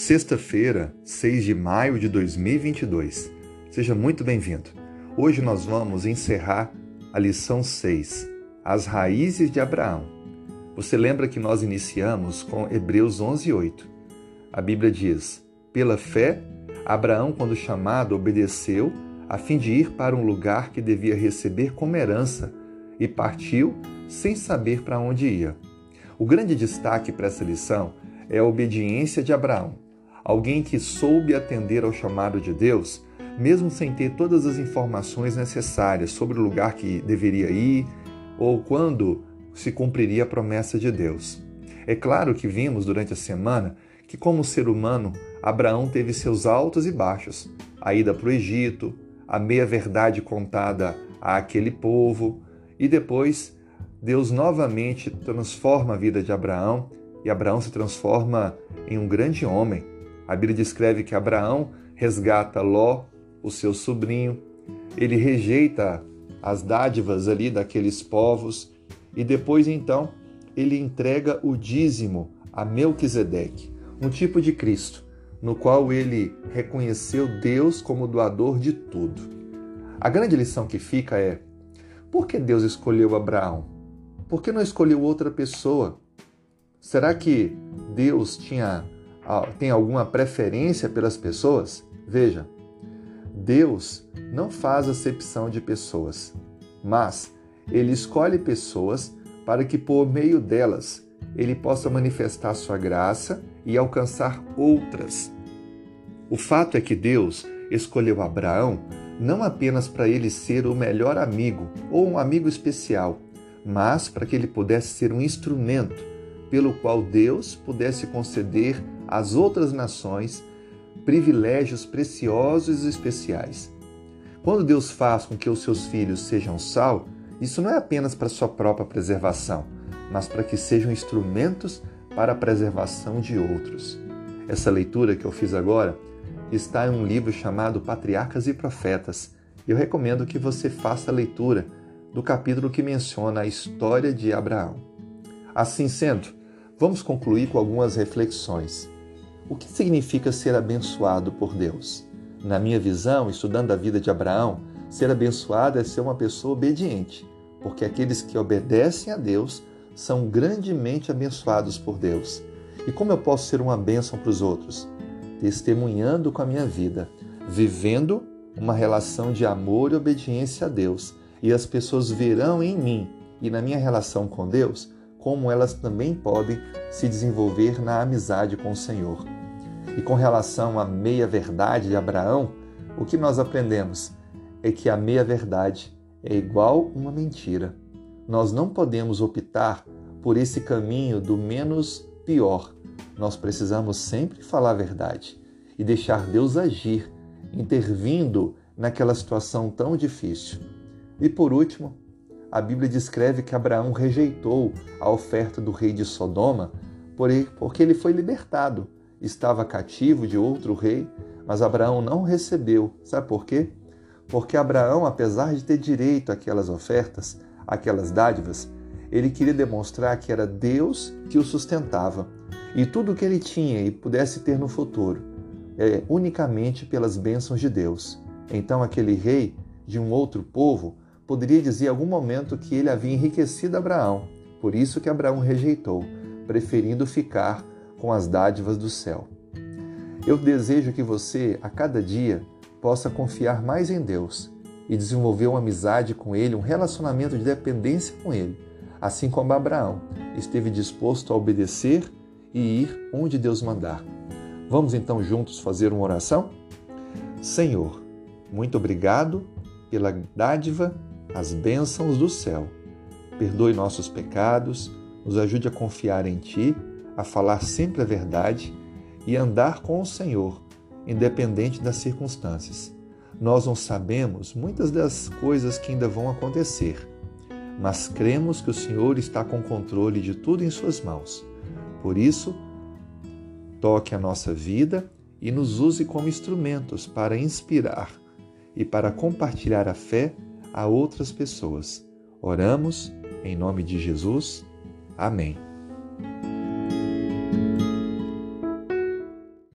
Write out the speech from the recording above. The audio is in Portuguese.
Sexta-feira, 6 de maio de 2022. Seja muito bem-vindo. Hoje nós vamos encerrar a lição 6, As Raízes de Abraão. Você lembra que nós iniciamos com Hebreus 11:8. A Bíblia diz: Pela fé, Abraão, quando chamado, obedeceu a fim de ir para um lugar que devia receber como herança e partiu sem saber para onde ia. O grande destaque para essa lição é a obediência de Abraão, alguém que soube atender ao chamado de Deus, mesmo sem ter todas as informações necessárias sobre o lugar que deveria ir ou quando se cumpriria a promessa de Deus. É claro que vimos durante a semana que, como ser humano, Abraão teve seus altos e baixos, a ida para o Egito, a meia-verdade contada àquele povo, e depois Deus novamente transforma a vida de Abraão e Abraão se transforma em um grande homem. A Bíblia descreve que Abraão resgata Ló, o seu sobrinho, ele rejeita as dádivas ali daqueles povos e depois então ele entrega o dízimo a Melquisedeque, um tipo de Cristo, no qual ele reconheceu Deus como doador de tudo. A grande lição que fica é: por que Deus escolheu Abraão? Por que não escolheu outra pessoa? Será que Deus tinha, tem alguma preferência pelas pessoas? Veja, Deus não faz acepção de pessoas, mas ele escolhe pessoas para que por meio delas ele possa manifestar sua graça e alcançar outras. O fato é que Deus escolheu Abraão não apenas para ele ser o melhor amigo ou um amigo especial, mas para que ele pudesse ser um instrumento pelo qual Deus pudesse conceder às outras nações privilégios preciosos e especiais. Quando Deus faz com que os seus filhos sejam sal, isso não é apenas para sua própria preservação, mas para que sejam instrumentos para a preservação de outros. Essa leitura que eu fiz agora está em um livro chamado Patriarcas e Profetas. Eu recomendo que você faça a leitura do capítulo que menciona a história de Abraão. Assim sendo, Vamos concluir com algumas reflexões. O que significa ser abençoado por Deus? Na minha visão, estudando a vida de Abraão, ser abençoado é ser uma pessoa obediente, porque aqueles que obedecem a Deus são grandemente abençoados por Deus. E como eu posso ser uma bênção para os outros? Testemunhando com a minha vida, vivendo uma relação de amor e obediência a Deus, e as pessoas verão em mim e na minha relação com Deus como elas também podem se desenvolver na amizade com o Senhor. E com relação à meia-verdade de Abraão, o que nós aprendemos é que a meia-verdade é igual uma mentira. Nós não podemos optar por esse caminho do menos pior. Nós precisamos sempre falar a verdade e deixar Deus agir, intervindo naquela situação tão difícil. E por último, a Bíblia descreve que Abraão rejeitou a oferta do rei de Sodoma porque ele foi libertado. Estava cativo de outro rei, mas Abraão não recebeu. Sabe por quê? Porque Abraão, apesar de ter direito àquelas ofertas, àquelas dádivas, ele queria demonstrar que era Deus que o sustentava. E tudo o que ele tinha e pudesse ter no futuro é unicamente pelas bênçãos de Deus. Então aquele rei de um outro povo poderia dizer em algum momento que ele havia enriquecido Abraão, por isso que Abraão rejeitou, preferindo ficar com as dádivas do céu. Eu desejo que você, a cada dia, possa confiar mais em Deus e desenvolver uma amizade com Ele, um relacionamento de dependência com Ele, assim como Abraão esteve disposto a obedecer e ir onde Deus mandar. Vamos então juntos fazer uma oração? Senhor, muito obrigado pela dádiva as bênçãos do céu. Perdoe nossos pecados, nos ajude a confiar em Ti, a falar sempre a verdade e andar com o Senhor, independente das circunstâncias. Nós não sabemos muitas das coisas que ainda vão acontecer, mas cremos que o Senhor está com controle de tudo em Suas mãos. Por isso, toque a nossa vida e nos use como instrumentos para inspirar e para compartilhar a fé a outras pessoas. Oramos em nome de Jesus. Amém.